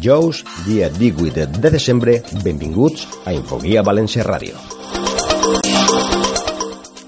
Dijous, dia 18 de desembre, benvinguts a Infoguia València Ràdio.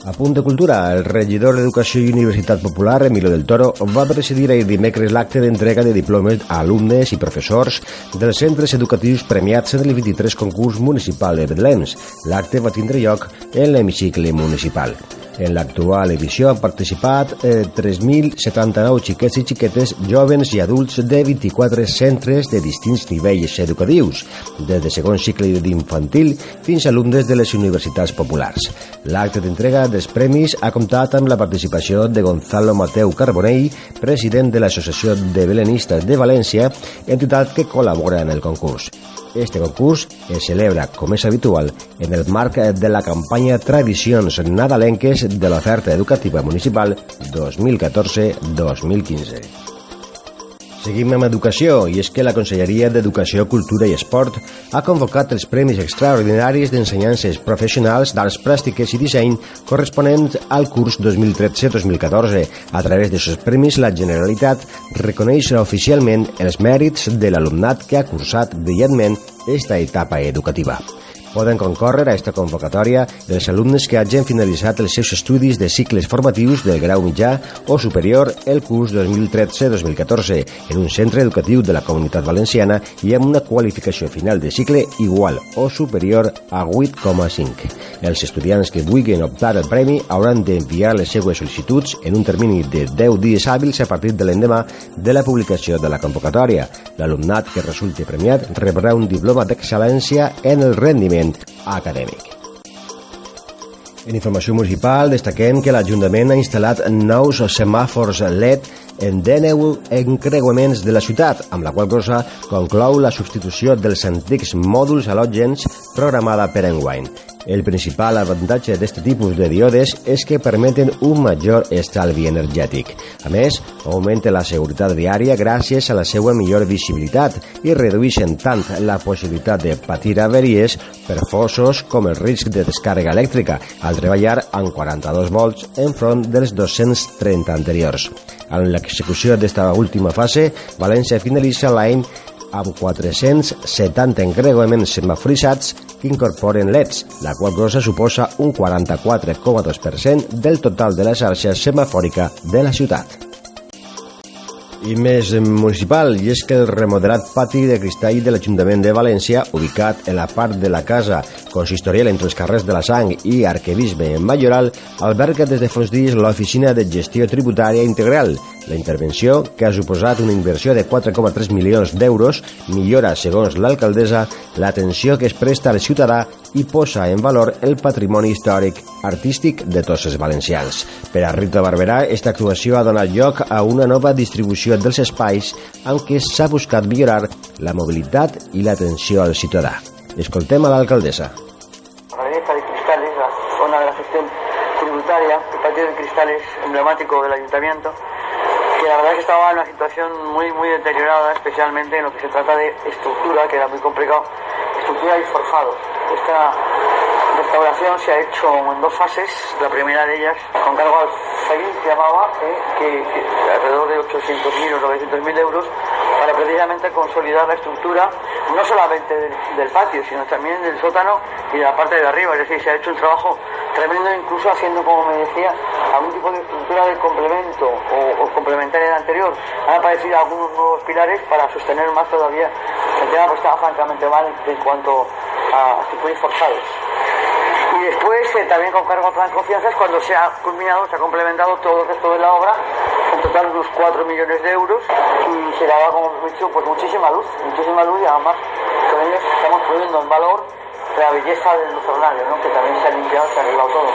A punt de cultura, el regidor d'Educació i Universitat Popular, Emilio del Toro, va presidir ahir dimecres l'acte d'entrega de diplomes a alumnes i professors dels centres educatius premiats en el 23 concurs municipal de Betlems. L'acte va tindre lloc en l'hemicicle municipal. En l'actual edició han participat eh, 3.079 xiquets i xiquetes, jovens i adults de 24 centres de distints nivells educatius, des de segon cicle d'infantil fins a alumnes de les universitats populars. L'acte d'entrega dels premis ha comptat amb la participació de Gonzalo Mateu Carbonell, president de l'Associació de Belenistes de València, entitat que col·labora en el concurs. Este concurs es celebra, com és habitual, en el marc de la campanya Tradicions nadalenques de l'oferta educativa municipal 2014-2015. Seguim amb educació, i és que la Conselleria d'Educació, Cultura i Esport ha convocat els Premis Extraordinaris d'Ensenyances Professionals d'Arts Plàstiques i Disseny corresponents al curs 2013-2014. A través d'aquests premis, la Generalitat reconeix oficialment els mèrits de l'alumnat que ha cursat brillantment esta etapa educativa. Poden concórrer a esta convocatòria els alumnes que hagin finalitzat els seus estudis de cicles formatius del grau mitjà o superior el curs 2013-2014 en un centre educatiu de la Comunitat Valenciana i amb una qualificació final de cicle igual o superior a 8,5. Els estudiants que vulguin optar al premi hauran d'enviar les seues sol·licituds en un termini de 10 dies hàbils a partir de l'endemà de la publicació de la convocatòria. L'alumnat que resulti premiat rebrà un diploma d'excel·lència en el rendiment acadèmic. En informació municipal destaquem que l'Ajuntament ha instal·lat nous semàfors LED en 19 encreuaments de la ciutat, amb la qual cosa conclou la substitució dels antics mòduls halògens programada per enguany. El principal avantatge d'aquest tipus de diodes és que permeten un major estalvi energètic. A més, augmenta la seguretat viària gràcies a la seva millor visibilitat i redueixen tant la possibilitat de patir avaries per fossos com el risc de descàrrega elèctrica al treballar amb 42 volts enfront dels 230 anteriors. En l'execució d'esta última fase, València finalitza l'any amb 470 encreuaments semaforitzats que incorporen LEDs, la qual cosa suposa un 44,2% del total de la xarxa semafòrica de la ciutat. I més municipal, i és que el remodelat pati de cristall de l'Ajuntament de València, ubicat en la part de la casa consistorial entre els carrers de la Sang i Arquebisbe en Majoral, alberga des de fons dies l'Oficina de Gestió Tributària Integral. La intervenció, que ha suposat una inversió de 4,3 milions d'euros, millora, segons l'alcaldessa, l'atenció que es presta al ciutadà i posa en valor el patrimoni històric artístic de tots els valencians. Per a Rita Barberà, esta actuació ha donat lloc a una nova distribució dels espais amb què s'ha buscat millorar la mobilitat i l'atenció al ciutadà. Escoltem a l'alcaldessa. La de cristales, la zona de la gestión tributaria, el patio de cristales emblemático del ayuntamiento, que la verdad es que estaba en una situación muy, muy deteriorada, especialmente en lo que se trata de estructura, que era muy complicado, estructura y forjado. Esta restauración se ha hecho en dos fases, la primera de ellas con cargo al FAI, se llamaba, eh, que, que alrededor de 800.000 o 900.000 euros, para precisamente consolidar la estructura, no solamente del, del patio, sino también del sótano y de la parte de arriba, es decir, se ha hecho un trabajo tremendo, incluso haciendo, como me decía, algún tipo de estructura de complemento o, complementaria de la anterior. Han aparecido algunos nuevos pilares para sostener más todavía el tema, pues estaba francamente mal en cuanto a circuitos forzados. Y después, eh, también con cargo a plan confianza, es cuando se ha culminado, se ha complementado todo el resto de la obra, en total unos 4 millones de euros, y se dado, como hemos dicho, pues muchísima luz, muchísima luz, y además con ellos estamos poniendo en valor la belleza del lucernario, ¿no? que también se ha limpiado, se ha arreglado todo.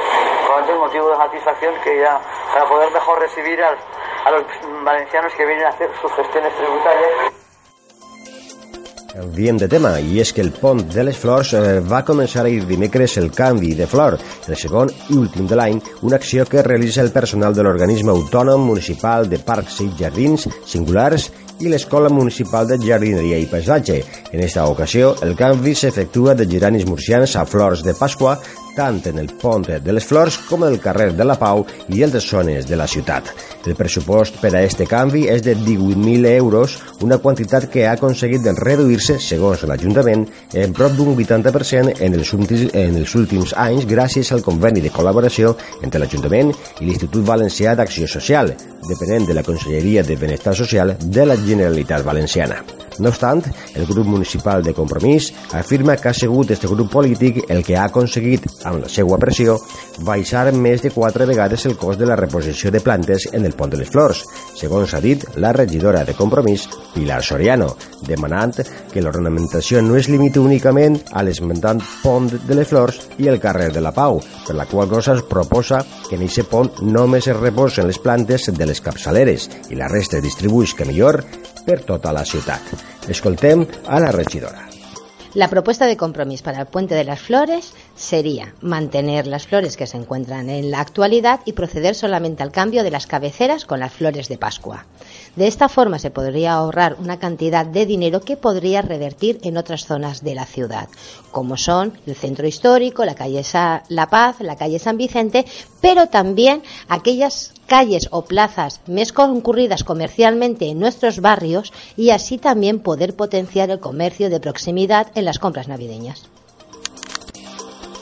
Tanto, es motivo de satisfacción que ya, para poder mejor recibir al- a los valencianos que vienen a hacer sus gestiones tributarias. Canviem de tema, i és que el Pont de les Flors eh, va començar ahir dimecres el canvi de flor, el segon i últim de l'any, una acció que realitza el personal de l'organisme autònom municipal de Parcs i Jardins Singulars i l'Escola Municipal de Jardineria i Paisatge. En esta ocasió, el canvi s'efectua de geranis murcians a flors de Pasqua, tant en el pont de les Flors com en el carrer de la Pau i altres zones de la ciutat. El pressupost per a este canvi és de 18.000 euros, una quantitat que ha aconseguit reduir-se, segons l'Ajuntament, en prop d'un 80% en els, últims, en els últims anys gràcies al conveni de col·laboració entre l'Ajuntament i l'Institut Valencià d'Acció Social, depenent de la Conselleria de Benestar Social de la Generalitat Valenciana. No obstant, el grup municipal de Compromís afirma que ha sigut este grup polític el que ha aconseguit, amb la seva pressió, baixar més de quatre vegades el cost de la reposició de plantes en el Pont de les Flors, segons ha dit la regidora de Compromís, Pilar Soriano, demanant que l'ornamentació no es limiti únicament a l'esmentant Pont de les Flors i el carrer de la Pau, per la qual cosa es proposa que en aquest pont només es reposen les plantes de les capçaleres i la resta es distribueix que millor tota. Escoltem a la. La propuesta de compromiso para el Puente de las Flores sería mantener las flores que se encuentran en la actualidad y proceder solamente al cambio de las cabeceras con las flores de Pascua. De esta forma se podría ahorrar una cantidad de dinero que podría revertir en otras zonas de la ciudad, como son el centro histórico, la calle La Paz, la calle San Vicente, pero también aquellas calles o plazas más concurridas comercialmente en nuestros barrios y así también poder potenciar el comercio de proximidad en las compras navideñas.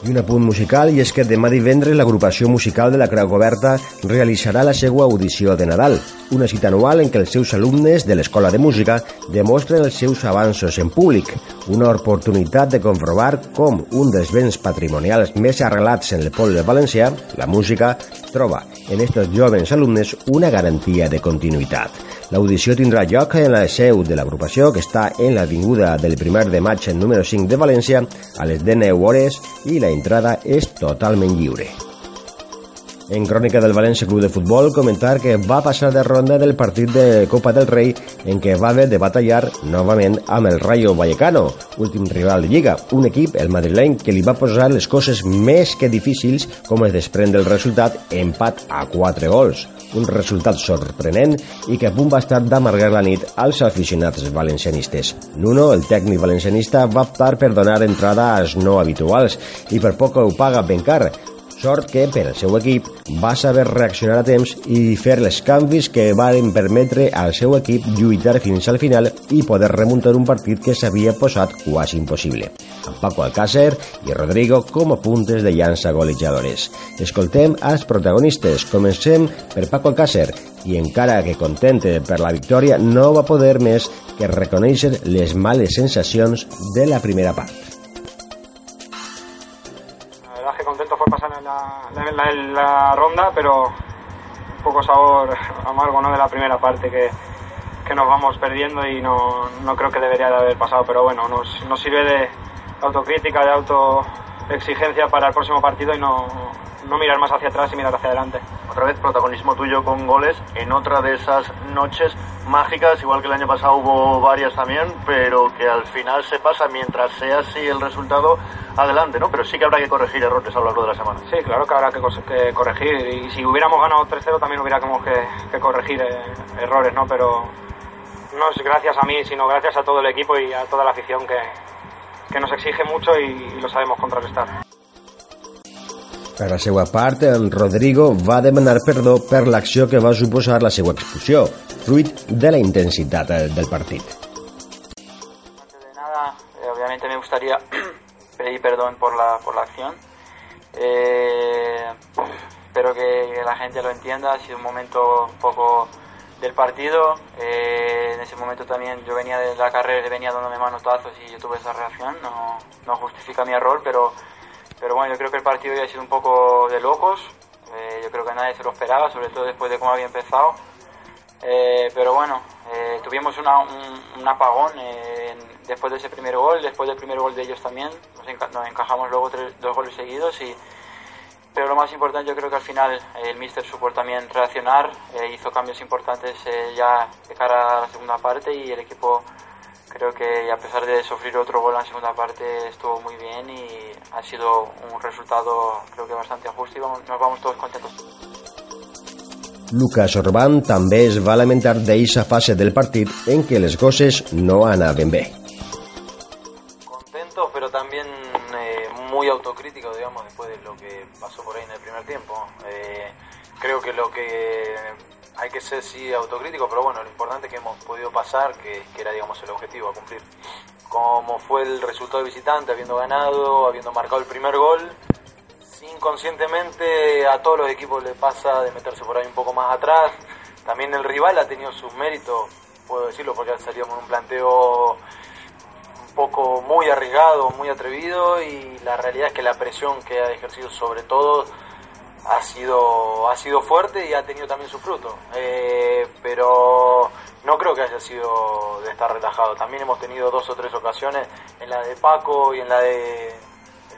I un apunt musical, i és que demà divendres l'agrupació musical de la Creu Coberta realitzarà la seva audició de Nadal, una cita anual en què els seus alumnes de l'Escola de Música demostren els seus avanços en públic, una oportunitat de comprovar com un dels béns patrimonials més arrelats en el poble valencià, la música, troba en aquests joves alumnes una garantia de continuïtat. L'audició tindrà lloc en la seu de l'agrupació que està en l'avinguda del primer de maig número 5 de València a les 19 hores i la entrada és totalment lliure. En crònica del València Club de Futbol, comentar que va passar de ronda del partit de Copa del Rei en què va haver de batallar novament amb el Rayo Vallecano, últim rival de Lliga, un equip, el madrileny, que li va posar les coses més que difícils com es desprèn del resultat empat a 4 gols un resultat sorprenent i que a punt va estar d'amargar la nit als aficionats valencianistes. Nuno, el tècnic valencianista, va optar per donar entrada als no habituals i per poc ho paga ben car, Sort que, per al seu equip, va saber reaccionar a temps i fer els canvis que van permetre al seu equip lluitar fins al final i poder remuntar un partit que s'havia posat quasi impossible. Amb Paco Alcácer i Rodrigo com a puntes de llança golejadores. Escoltem als protagonistes. Comencem per Paco Alcácer i encara que content per la victòria no va poder més que reconèixer les males sensacions de la primera part. La, ronda, pero un poco sabor amargo ¿no? de la primera parte que, que nos vamos perdiendo y no, no, creo que debería de haber pasado, pero bueno, nos, nos sirve de autocrítica, de autoexigencia para el próximo partido y no, no mirar más hacia atrás y mirar hacia adelante. Otra vez protagonismo tuyo con goles en otra de esas noches mágicas, igual que el año pasado hubo varias también, pero que al final se pasa mientras sea así el resultado adelante, ¿no? Pero sí que habrá que corregir errores a lo largo de la semana. Sí, claro que habrá que, corregir y si hubiéramos ganado 3-0 también hubiéramos que, que corregir eh, errores, ¿no? Pero no es gracias a mí, sino gracias a todo el equipo y a toda la afición que, que nos exige mucho y, y lo sabemos contrarrestar. Per la seva part, en Rodrigo va demanar perdó per l'acció que va suposar la seva expulsió, fruit de la intensitat del partit. Antes de nada, eh, obviamente me gustaría pedir perdón por la, por la acción. Eh, espero que la gente lo entienda, ha sido un momento un poco del partido. Eh, en ese momento también yo venía de la carrera venía dándome manotazos y yo tuve esa reacción. No, no justifica mi error, pero pero bueno, yo creo que el partido ya ha sido un poco de locos. Eh, yo creo que nadie se lo esperaba, sobre todo después de cómo había empezado. Eh, pero bueno, eh, tuvimos un, apagón después de ese primer gol, después del primer gol de ellos también. Nos, encajamos luego dos goles seguidos. y Pero lo más importante, yo creo que al final el míster supo también reaccionar, hizo cambios importantes ya de cara a la segunda parte y el equipo creo que a pesar de sufrir otro gol en la segunda parte estuvo muy bien y ha sido un resultado creo que bastante justo y vamos, nos vamos todos contentos. Lucas Orbán també es va lamentar d'eixa fase del partit en què les coses no anaven bé. Contento, pero también eh, muy autocrítico, digamos, después de lo que pasó por ahí en el primer tiempo. Eh, creo que lo que hay que ser sí autocrítico, pero bueno, lo importante es que hemos podido pasar, que, era digamos el objetivo a cumplir. Como fue el resultado de visitante, habiendo ganado, habiendo marcado el primer gol, inconscientemente a todos los equipos le pasa de meterse por ahí un poco más atrás. También el rival ha tenido sus méritos, puedo decirlo, porque ha salido con un planteo un poco muy arriesgado, muy atrevido y la realidad es que la presión que ha ejercido sobre todo ha sido, ha sido fuerte y ha tenido también su fruto. Eh, pero no creo que haya sido de estar relajado. También hemos tenido dos o tres ocasiones, en la de Paco y en la de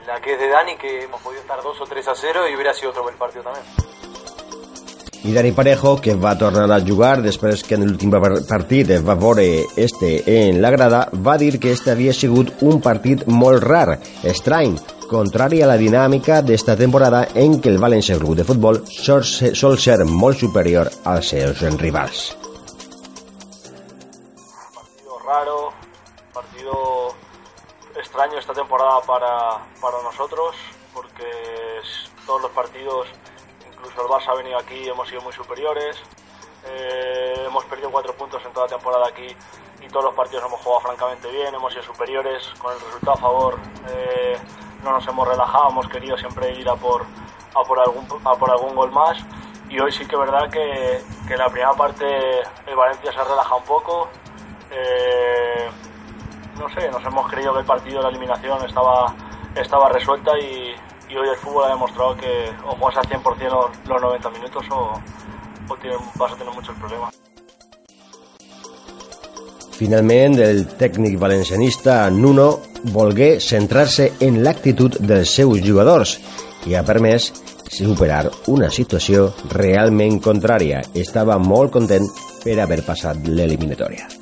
la que es de Dani, que hemos podido estar 2 o 3 a 0 y hubiera sido otro buen partido también. I Dani Parejo, que va tornar a jugar després que en l'últim partit va veure este en la grada, va dir que este havia sigut un partit molt rar, estrany, contrari a la dinàmica d'esta temporada en què el València Club de Futbol sol ser molt superior als seus rivals. Temporada para, para nosotros, porque todos los partidos, incluso el Barça ha venido aquí, hemos sido muy superiores. Eh, hemos perdido cuatro puntos en toda la temporada aquí y todos los partidos hemos jugado francamente bien, hemos sido superiores, con el resultado a favor eh, no nos hemos relajado, hemos querido siempre ir a por, a por, algún, a por algún gol más y hoy sí que es verdad que, que la primera parte el Valencia se ha relajado un poco. Eh, no sé, nos hemos creído que el partido de la eliminación estaba, estaba resuelta y, y hoy el fútbol ha demostrado que o juegas al 100% los, los 90 minutos o, o vas a tener muchos problemas. Finalment, el tècnic valencianista Nuno volgué centrar-se en l'actitud dels seus jugadors i ha permès superar una situació realment contrària. Estava molt content per haver passat l'eliminatòria.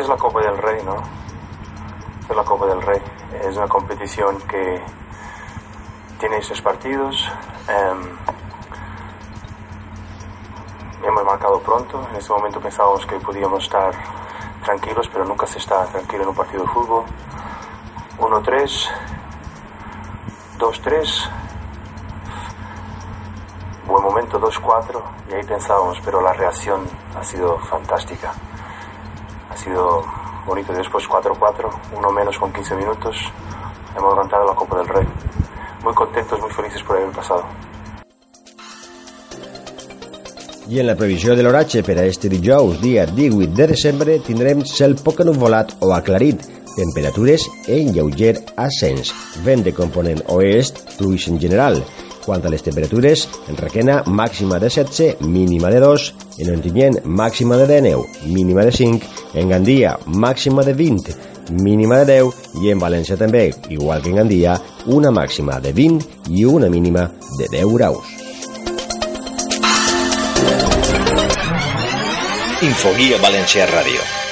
Esta es la Copa del Rey, ¿no? Es la Copa del Rey. Es una competición que tiene seis partidos. Eh, hemos marcado pronto. En este momento pensábamos que podíamos estar tranquilos, pero nunca se está tranquilo en un partido de fútbol. 1-3, 2-3, buen momento 2-4 y ahí pensábamos, pero la reacción ha sido fantástica sido bonito. Después 4-4, uno menos con 15 minutos, hemos levantado la Copa del Rey. Muy contentos, muy felices por haber pasado. I en la previsió de l'oratge per a este dijous, dia 18 de desembre, tindrem cel poc envolat o aclarit, temperatures en lleuger ascens, vent de component oest, fluix en general, quant a les temperatures, en Requena màxima de 17, mínima de 2, en Ontinyent màxima de 19, mínima de 5, en Gandia màxima de 20, mínima de 10 i en València també, igual que en Gandia, una màxima de 20 i una mínima de 10 graus. Infoguia València Ràdio